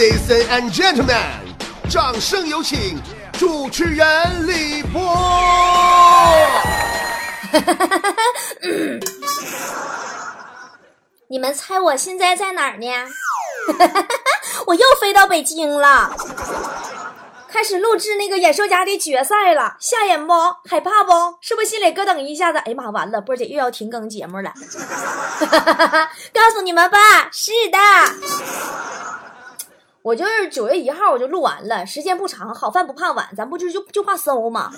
Ladies and gentlemen，掌声有请主持人李波。你们猜我现在在哪儿呢？我又飞到北京了，开始录制那个演说家的决赛了，吓人不？害怕不？是不是心里咯噔一下子？哎呀妈，完了，波姐又要停更节目了。告诉你们吧，是的，我就是九月一号我就录完了，时间不长，好饭不怕晚，咱不就就就怕馊吗？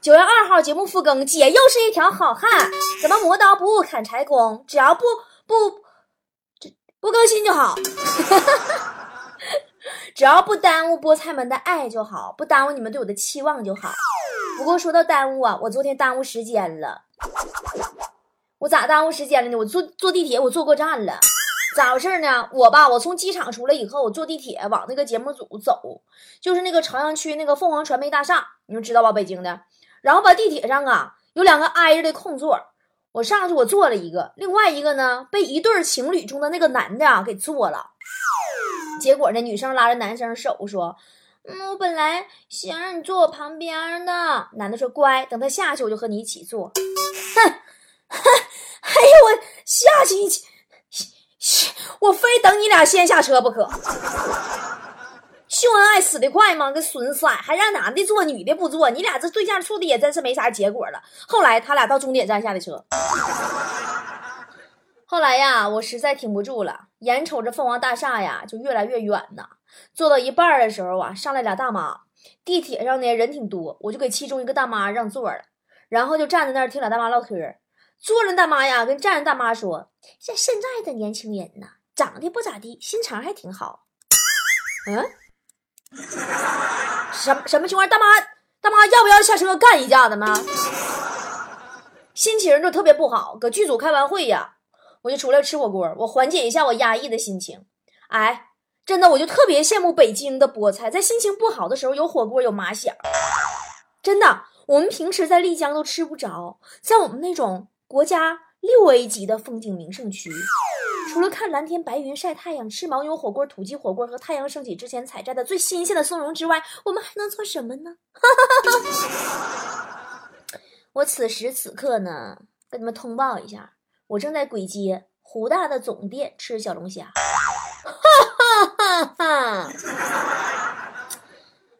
九月二号节目复更，姐又是一条好汉，怎么磨刀不误砍柴工？只要不不不更新就好，只要不耽误菠菜们的爱就好，不耽误你们对我的期望就好。不过说到耽误啊，我昨天耽误时间了，我咋耽误时间了呢？我坐坐地铁，我坐过站了。咋回事呢？我吧，我从机场出来以后，我坐地铁往那个节目组走，就是那个朝阳区那个凤凰传媒大厦，你们知道吧？北京的。然后吧，地铁上啊有两个挨着的空座，我上去我坐了一个，另外一个呢被一对情侣中的那个男的啊给坐了。结果呢，女生拉着男生手说：“嗯，我本来想让你坐我旁边的。”男的说：“乖，等他下去我就和你一起坐。”哼哼，哎呦我下去一起，我非等你俩先下车不可。秀恩爱死得快吗？个损色，还让男的坐，女的不坐，你俩这对象处的也真是没啥结果了。后来他俩到终点站下的车。后来呀，我实在挺不住了，眼瞅着凤凰大厦呀就越来越远呐。坐到一半的时候啊，上来俩大妈。地铁上呢人挺多，我就给其中一个大妈让座了，然后就站在那儿听俩大妈唠嗑。坐着大妈呀跟站着大妈说：“像现在的年轻人呐，长得不咋地，心肠还挺好。”嗯。什么什么情况？大妈，大妈要不要下车干一架子吗？心情就特别不好，搁剧组开完会呀，我就出来吃火锅，我缓解一下我压抑的心情。哎，真的，我就特别羡慕北京的菠菜，在心情不好的时候有火锅有麻小。真的，我们平时在丽江都吃不着，在我们那种国家六 A 级的风景名胜区。除了看蓝天白云、晒太阳、吃牦牛火锅、土鸡火锅和太阳升起之前采摘的最新鲜的松茸之外，我们还能做什么呢？我此时此刻呢，跟你们通报一下，我正在簋街湖大的总店吃小龙虾。哈哈哈哈！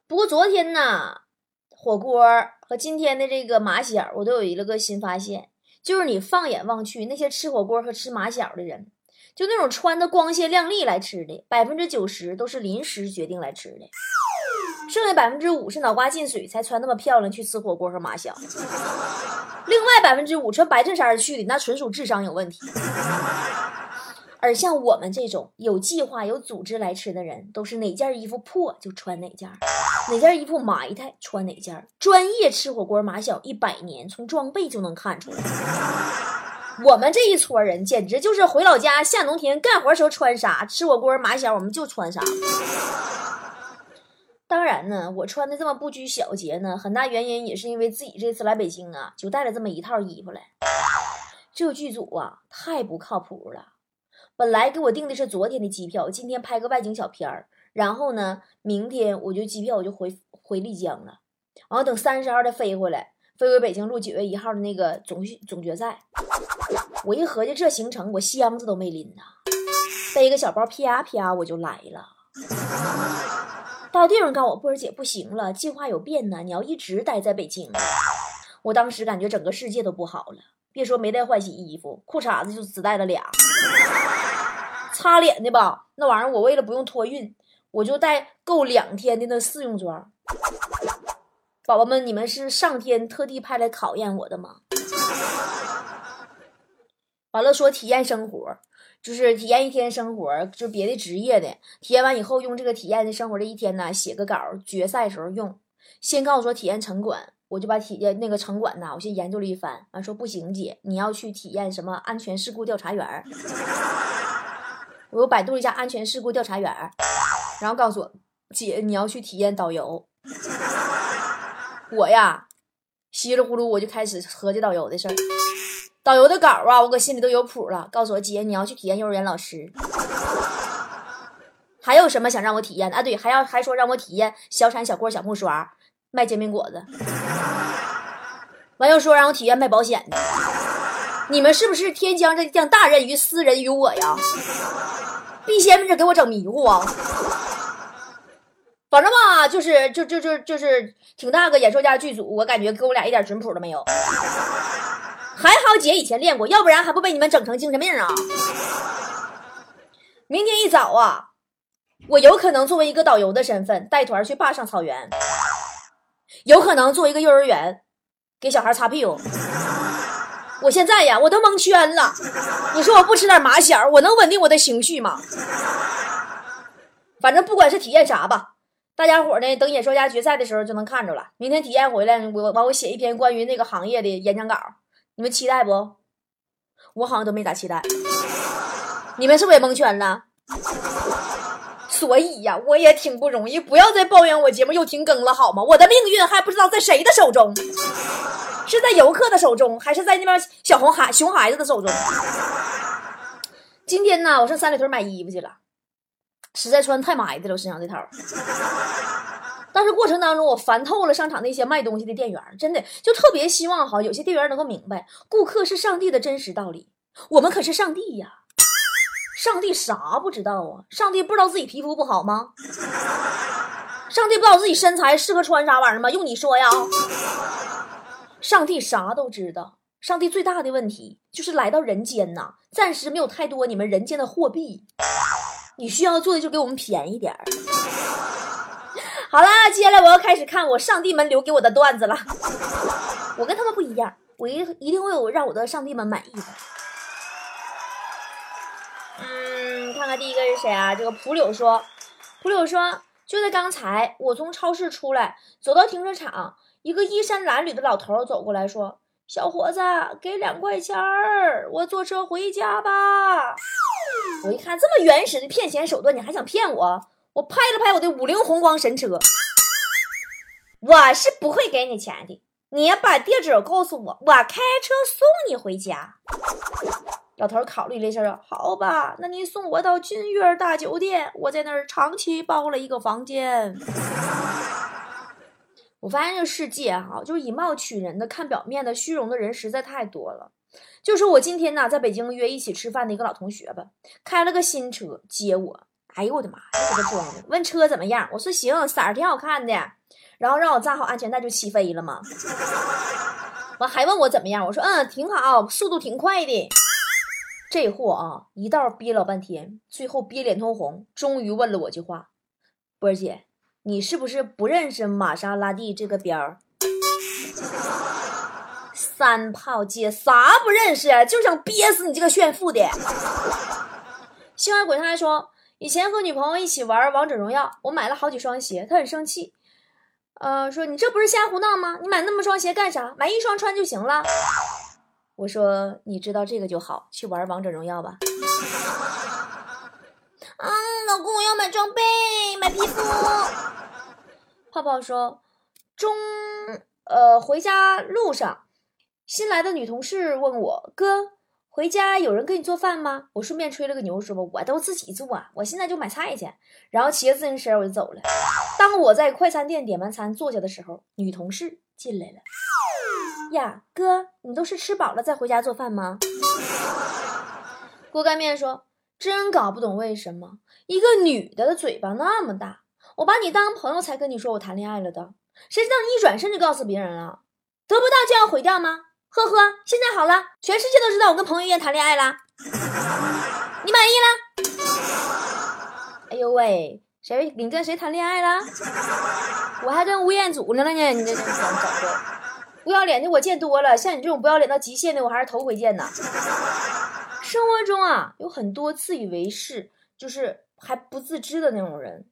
不过昨天呢，火锅和今天的这个马小，我都有一个新发现，就是你放眼望去，那些吃火锅和吃马小的人。就那种穿的光鲜亮丽来吃的，百分之九十都是临时决定来吃的，剩下百分之五是脑瓜进水才穿那么漂亮去吃火锅和马小。另外百分之五穿白衬衫去的，那纯属智商有问题。而像我们这种有计划、有组织来吃的人，都是哪件衣服破就穿哪件，哪件衣服埋汰穿哪件。专业吃火锅马小一百年，从装备就能看出来。我们这一撮人简直就是回老家下农田干活时候穿啥，吃火锅马小我们就穿啥。当然呢，我穿的这么不拘小节呢，很大原因也是因为自己这次来北京啊，就带了这么一套衣服来。这剧组啊，太不靠谱了。本来给我订的是昨天的机票，今天拍个外景小片儿，然后呢，明天我就机票我就回回丽江了，然后等三十号再飞回来，飞回北京录九月一号的那个总总决赛。我一合计这行程，我箱子都没拎呢，背个小包啪啪我就来了。到地方告诉我波儿姐不行了，计划有变呢，你要一直待在北京。我当时感觉整个世界都不好了，别说没带换洗衣服，裤衩子就只带了俩。擦脸的吧，那玩意儿我为了不用托运，我就带够两天的那试用装。宝宝们，你们是上天特地派来考验我的吗？完了，说体验生活，就是体验一天生活，就别的职业的体验完以后，用这个体验的生活的一天呢，写个稿，决赛时候用。先告诉说体验城管，我就把体验那个城管呐，我先研究了一番，完说不行姐，你要去体验什么安全事故调查员 我又百度了一下安全事故调查员然后告诉我姐，你要去体验导游。我呀，稀里糊涂我就开始合计导游的事儿。导游的稿啊，我搁心里都有谱了。告诉我姐，你要去体验幼儿园老师。还有什么想让我体验的啊？对，还要还说让我体验小铲、小锅、小木刷，卖煎饼果子，完又说让我体验卖保险的。你们是不是天将这将大任于斯人于我呀？必先是给我整迷糊啊！反正吧，就是就就就就是挺大个演说家剧组，我感觉给我俩一点准谱都没有。还好姐以前练过，要不然还不被你们整成精神病啊！明天一早啊，我有可能作为一个导游的身份带团去坝上草原，有可能做一个幼儿园，给小孩擦屁股。我现在呀，我都蒙圈了。你说我不吃点麻小，我能稳定我的情绪吗？反正不管是体验啥吧，大家伙呢，等演说家决赛的时候就能看着了。明天体验回来，我完我写一篇关于那个行业的演讲稿，你们期待不？我好像都没咋期待。你们是不是也蒙圈了？所以呀，我也挺不容易。不要再抱怨我节目又停更了好吗？我的命运还不知道在谁的手中。是在游客的手中，还是在那边小红孩熊孩子的手中？今天呢，我上三里屯买衣服去了，实在穿太埋汰了，我身上这套。但是过程当中，我烦透了商场那些卖东西的店员，真的就特别希望哈，有些店员能够明白，顾客是上帝的真实道理。我们可是上帝呀，上帝啥不知道啊？上帝不知道自己皮肤不好吗？上帝不知道自己身材适合穿啥玩意儿吗？用你说呀？上帝啥都知道，上帝最大的问题就是来到人间呐，暂时没有太多你们人间的货币，你需要做的就给我们便宜点儿。好了，接下来我要开始看我上帝们留给我的段子了。我跟他们不一样，我一一定会有让我的上帝们满意的。嗯，看看第一个是谁啊？这个蒲柳说，蒲柳说，就在刚才，我从超市出来，走到停车场。一个衣衫褴褛的老头走过来说：“小伙子，给两块钱儿，我坐车回家吧。”我一看这么原始的骗钱手段，你还想骗我？我拍了拍我的五菱宏光神车，我是不会给你钱的。你把地址告诉我，我开车送你回家。老头考虑了一下，说：“好吧，那你送我到君悦大酒店，我在那儿长期包了一个房间。”我发现这个世界哈，就是以貌取人的、看表面的、虚荣的人实在太多了。就说我今天呢，在北京约一起吃饭的一个老同学吧，开了个新车接我。哎呦我的妈这，给他装的！问车怎么样？我说行，色儿挺好看的。然后让我扎好安全带就起飞了嘛。完还问我怎么样？我说嗯，挺好，速度挺快的。这货啊，一道憋老半天，最后憋脸通红，终于问了我句话：波儿姐。你是不是不认识玛莎拉蒂这个标儿？三炮姐啥不认识？就想憋死你这个炫富的！心怀鬼胎说，以前和女朋友一起玩王者荣耀，我买了好几双鞋，她很生气，呃，说你这不是瞎胡闹吗？你买那么双鞋干啥？买一双穿就行了。我说你知道这个就好，去玩王者荣耀吧。啊，老公，我要买装备，买皮肤。泡泡说：“中，呃，回家路上，新来的女同事问我哥，回家有人给你做饭吗？我顺便吹了个牛，说，我都自己做，我现在就买菜去。然后骑着自行车我就走了。当我在快餐店点完餐坐下的时候，女同事进来了。呀，哥，你都是吃饱了再回家做饭吗？锅盖面说。”真搞不懂为什么一个女的的嘴巴那么大，我把你当朋友才跟你说我谈恋爱了的，谁知道你一转身就告诉别人了，得不到就要毁掉吗？呵呵，现在好了，全世界都知道我跟彭于晏谈恋爱了，你满意了？哎呦喂，谁你跟谁谈恋爱了？我还跟吴彦祖呢呢，你这这整的不要脸的我见多了，像你这种不要脸到极限的我还是头回见呢。生活中啊，有很多自以为是，就是还不自知的那种人，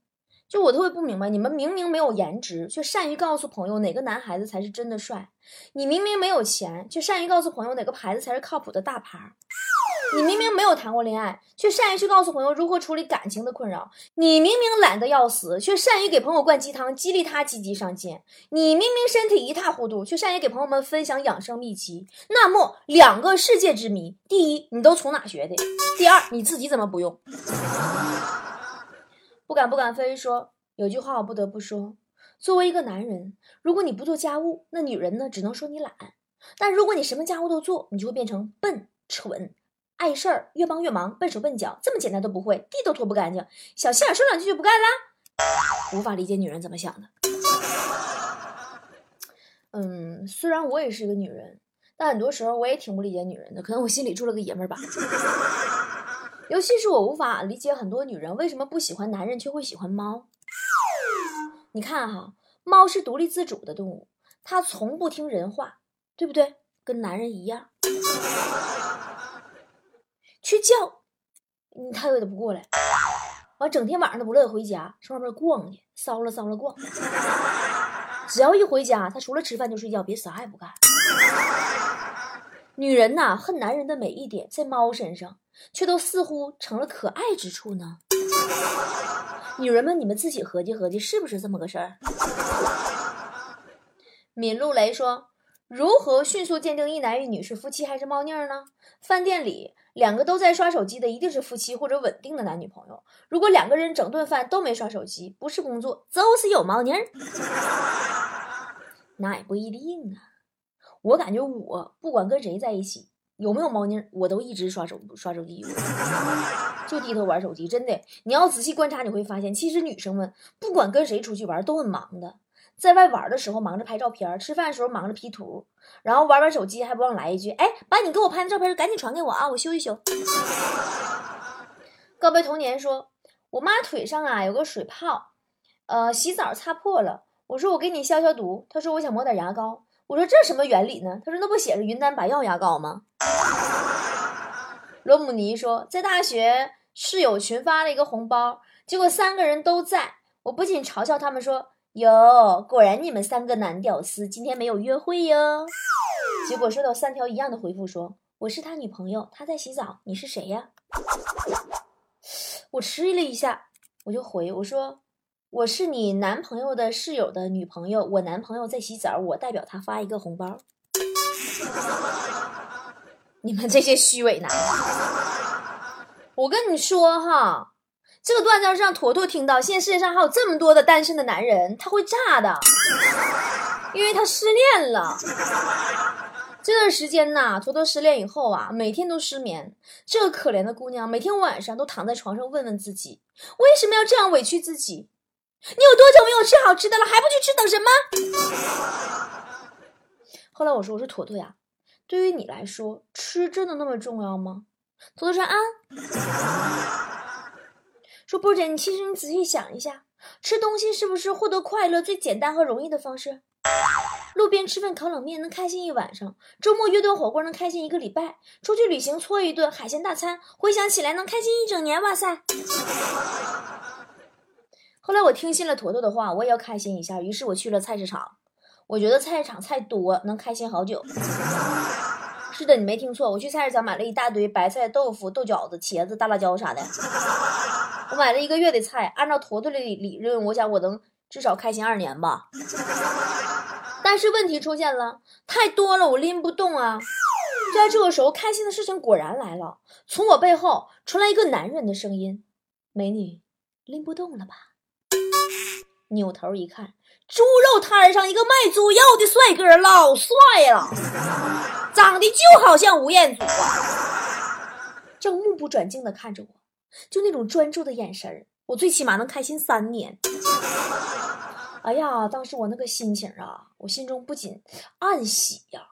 就我特别不明白，你们明明没有颜值，却善于告诉朋友哪个男孩子才是真的帅；你明明没有钱，却善于告诉朋友哪个牌子才是靠谱的大牌。你明明没有谈过恋爱，却善于去告诉朋友如何处理感情的困扰；你明明懒得要死，却善于给朋友灌鸡汤，激励他积极上进；你明明身体一塌糊涂，却善于给朋友们分享养生秘籍。那么，两个世界之谜：第一，你都从哪学的？第二，你自己怎么不用？不敢不敢飞说，有句话我不得不说，作为一个男人，如果你不做家务，那女人呢只能说你懒；但如果你什么家务都做，你就会变成笨、蠢、碍事儿、越帮越忙、笨手笨脚，这么简单都不会，地都拖不干净，小心眼说两句就不干啦。无法理解女人怎么想的。嗯，虽然我也是一个女人，但很多时候我也挺不理解女人的，可能我心里住了个爷们儿吧。尤其是我无法理解很多女人为什么不喜欢男人却会喜欢猫。你看哈，猫是独立自主的动物，它从不听人话，对不对？跟男人一样，去叫，嗯，它也得不过来。完，整天晚上都不乐意回家，上外面逛去，骚了骚了逛。只要一回家，他除了吃饭就睡觉，别啥也不干。女人呐，恨男人的每一点，在猫身上却都似乎成了可爱之处呢。女人们，你们自己合计合计，是不是这么个事儿？闵露雷说：“如何迅速鉴定一男一女是夫妻还是猫腻儿呢？饭店里两个都在刷手机的，一定是夫妻或者稳定的男女朋友。如果两个人整顿饭都没刷手机，不是工作，就是有猫腻儿。那也不一定啊。我感觉我不管跟谁在一起，有没有猫腻儿，我都一直刷手刷手机，就低头玩手机。真的，你要仔细观察，你会发现，其实女生们不管跟谁出去玩，都很忙的。”在外玩的时候忙着拍照片，吃饭的时候忙着 P 图，然后玩玩手机还不忘来一句：“哎，把你给我拍的照片赶紧传给我啊，我修一修。”告别童年说：“我妈腿上啊有个水泡，呃，洗澡擦破了。我说我给你消消毒，她说我想抹点牙膏。我说这什么原理呢？她说那不写着云南白药牙膏吗？”罗姆尼说：“在大学室友群发了一个红包，结果三个人都在，我不仅嘲笑他们说。”哟，果然你们三个男屌丝今天没有约会哟。结果收到三条一样的回复，说我是他女朋友，他在洗澡，你是谁呀？我迟疑了一下，我就回我说我是你男朋友的室友的女朋友，我男朋友在洗澡，我代表他发一个红包。你们这些虚伪男，我跟你说哈。这个段子要是让坨坨听到，现在世界上还有这么多的单身的男人，他会炸的，因为他失恋了。这段时间呐，坨坨失恋以后啊，每天都失眠。这个可怜的姑娘，每天晚上都躺在床上问问自己，为什么要这样委屈自己？你有多久没有吃好吃的了？还不去吃，等什么？后来我说，我说坨坨呀，对于你来说，吃真的那么重要吗？坨坨说啊。说波姐，你其实你仔细想一下，吃东西是不是获得快乐最简单和容易的方式？路边吃份烤冷面能开心一晚上，周末约顿火锅能开心一个礼拜，出去旅行搓一顿海鲜大餐，回想起来能开心一整年。哇塞！后来我听信了坨坨的话，我也要开心一下，于是我去了菜市场。我觉得菜市场菜多，能开心好久。是的，你没听错，我去菜市场买了一大堆白菜、豆腐、豆角子、茄子、大辣椒啥的。我买了一个月的菜，按照坨坨的理理论，我想我能至少开心二年吧。但是问题出现了，太多了，我拎不动啊。就在这个时候，开心的事情果然来了，从我背后传来一个男人的声音：“美女，拎不动了吧？”扭头一看，猪肉摊上一个卖猪肉的帅哥，老帅了，长得就好像吴彦祖啊，正目不转睛的看着我。就那种专注的眼神，我最起码能开心三年。哎呀，当时我那个心情啊，我心中不仅暗喜呀。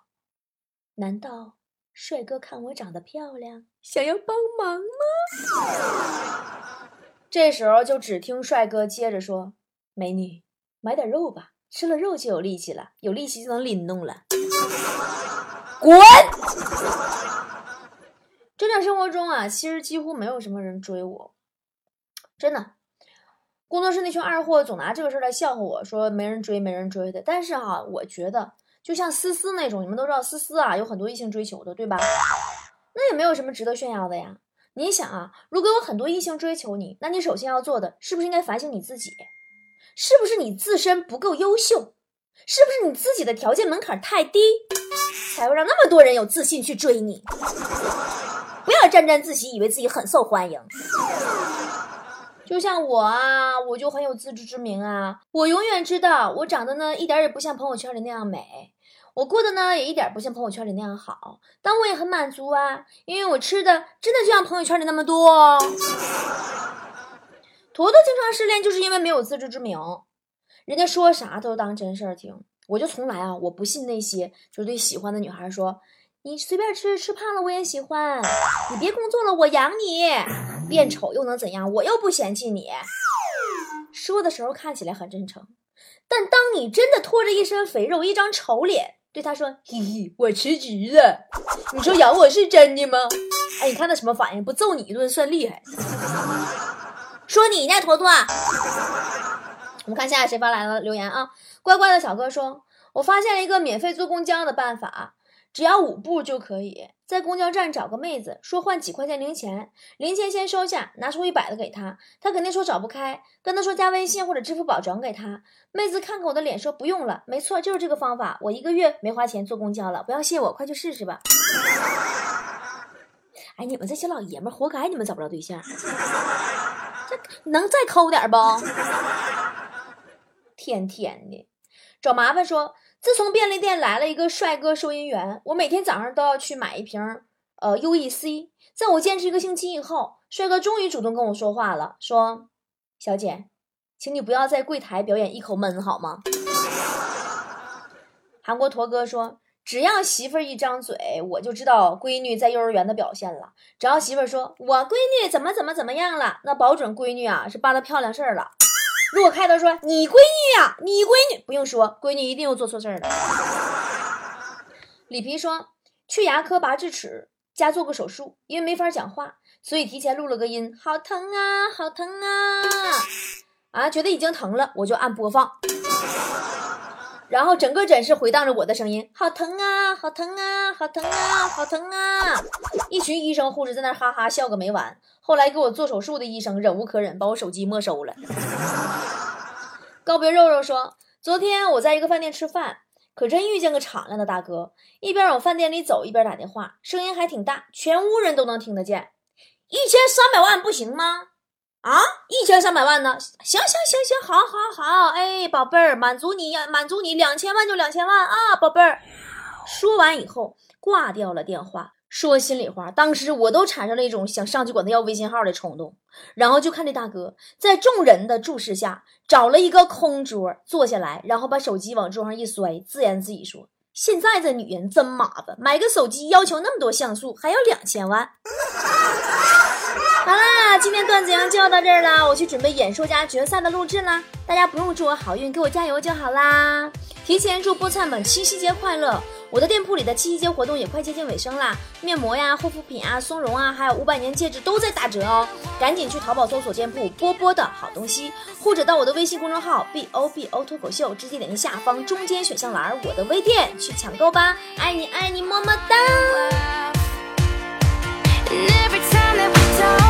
难道帅哥看我长得漂亮，想要帮忙吗？这时候就只听帅哥接着说：“美女，买点肉吧，吃了肉就有力气了，有力气就能拎动了。”滚！真正生活中啊，其实几乎没有什么人追我，真的。工作室那群二货总拿这个事儿来笑话我，说没人追，没人追的。但是哈，我觉得就像思思那种，你们都知道思思啊，有很多异性追求的，对吧？那也没有什么值得炫耀的呀。你想啊，如果有很多异性追求你，那你首先要做的是不是应该反省你自己？是不是你自身不够优秀？是不是你自己的条件门槛太低，才会让那么多人有自信去追你？不要沾沾自喜，以为自己很受欢迎。就像我啊，我就很有自知之明啊，我永远知道我长得呢一点也不像朋友圈里那样美，我过得呢也一点不像朋友圈里那样好，但我也很满足啊，因为我吃的真的就像朋友圈里那么多。坨坨经常失恋，就是因为没有自知之明，人家说啥都当真事儿听。我就从来啊，我不信那些就对喜欢的女孩说，你随便吃，吃胖了我也喜欢，你别工作了，我养你，变丑又能怎样？我又不嫌弃你。说的时候看起来很真诚，但当你真的拖着一身肥肉，一张丑脸对他说，嘿嘿，我辞职了，你说养我是真的吗？哎，你看他什么反应？不揍你一顿算厉害。说你呢，坨坨。我们看下谁发来了留言啊？乖乖的小哥说：“我发现了一个免费坐公交的办法，只要五步就可以在公交站找个妹子，说换几块钱零钱，零钱先收下，拿出一百的给她，她肯定说找不开，跟她说加微信或者支付宝转给她。妹子看看我的脸说不用了，没错，就是这个方法。我一个月没花钱坐公交了，不要谢我，快去试试吧。”哎，你们这些老爷们活该，你们找不着对象。这能再抠点不？天天的找麻烦。说自从便利店来了一个帅哥收银员，我每天早上都要去买一瓶呃 U E C。在我坚持一个星期以后，帅哥终于主动跟我说话了，说：“小姐，请你不要在柜台表演一口闷好吗？”韩国驼哥说。只要媳妇儿一张嘴，我就知道闺女在幼儿园的表现了。只要媳妇儿说我闺女怎么怎么怎么样了，那保准闺女啊是办了漂亮事儿了。如果开头说你闺女呀，你闺女不用说，闺女一定又做错事儿了。李皮说去牙科拔智齿加做个手术，因为没法讲话，所以提前录了个音，好疼啊，好疼啊！啊，觉得已经疼了，我就按播放。然后整个诊室回荡着我的声音，好疼啊，好疼啊，好疼啊，好疼啊！一群医生护士在那哈哈笑个没完。后来给我做手术的医生忍无可忍，把我手机没收了。告别肉肉说，昨天我在一个饭店吃饭，可真遇见个敞亮的大哥，一边往饭店里走，一边打电话，声音还挺大，全屋人都能听得见。一千三百万不行吗？啊，一千三百万呢？行行行行，好好好，哎，宝贝儿，满足你呀，满足你，两千万就两千万啊，宝贝儿。说完以后挂掉了电话。说心里话，当时我都产生了一种想上去管他要微信号的冲动。然后就看这大哥在众人的注视下找了一个空桌坐下来，然后把手机往桌上一摔，自言自语说：“现在这女人真麻烦，买个手机要求那么多像素，还要两千万。”好啦，今天段子阳就要到这儿了，我去准备演说家决赛的录制啦。大家不用祝我好运，给我加油就好啦。提前祝菠菜们七夕节快乐！我的店铺里的七夕节活动也快接近尾声啦，面膜呀、护肤品啊、松茸啊，还有五百年戒指都在打折哦，赶紧去淘宝搜索店铺波波的好东西，或者到我的微信公众号 b o b o 脱口秀，直接点击下方中间选项栏我的微店去抢购吧，爱你爱你么么哒。talk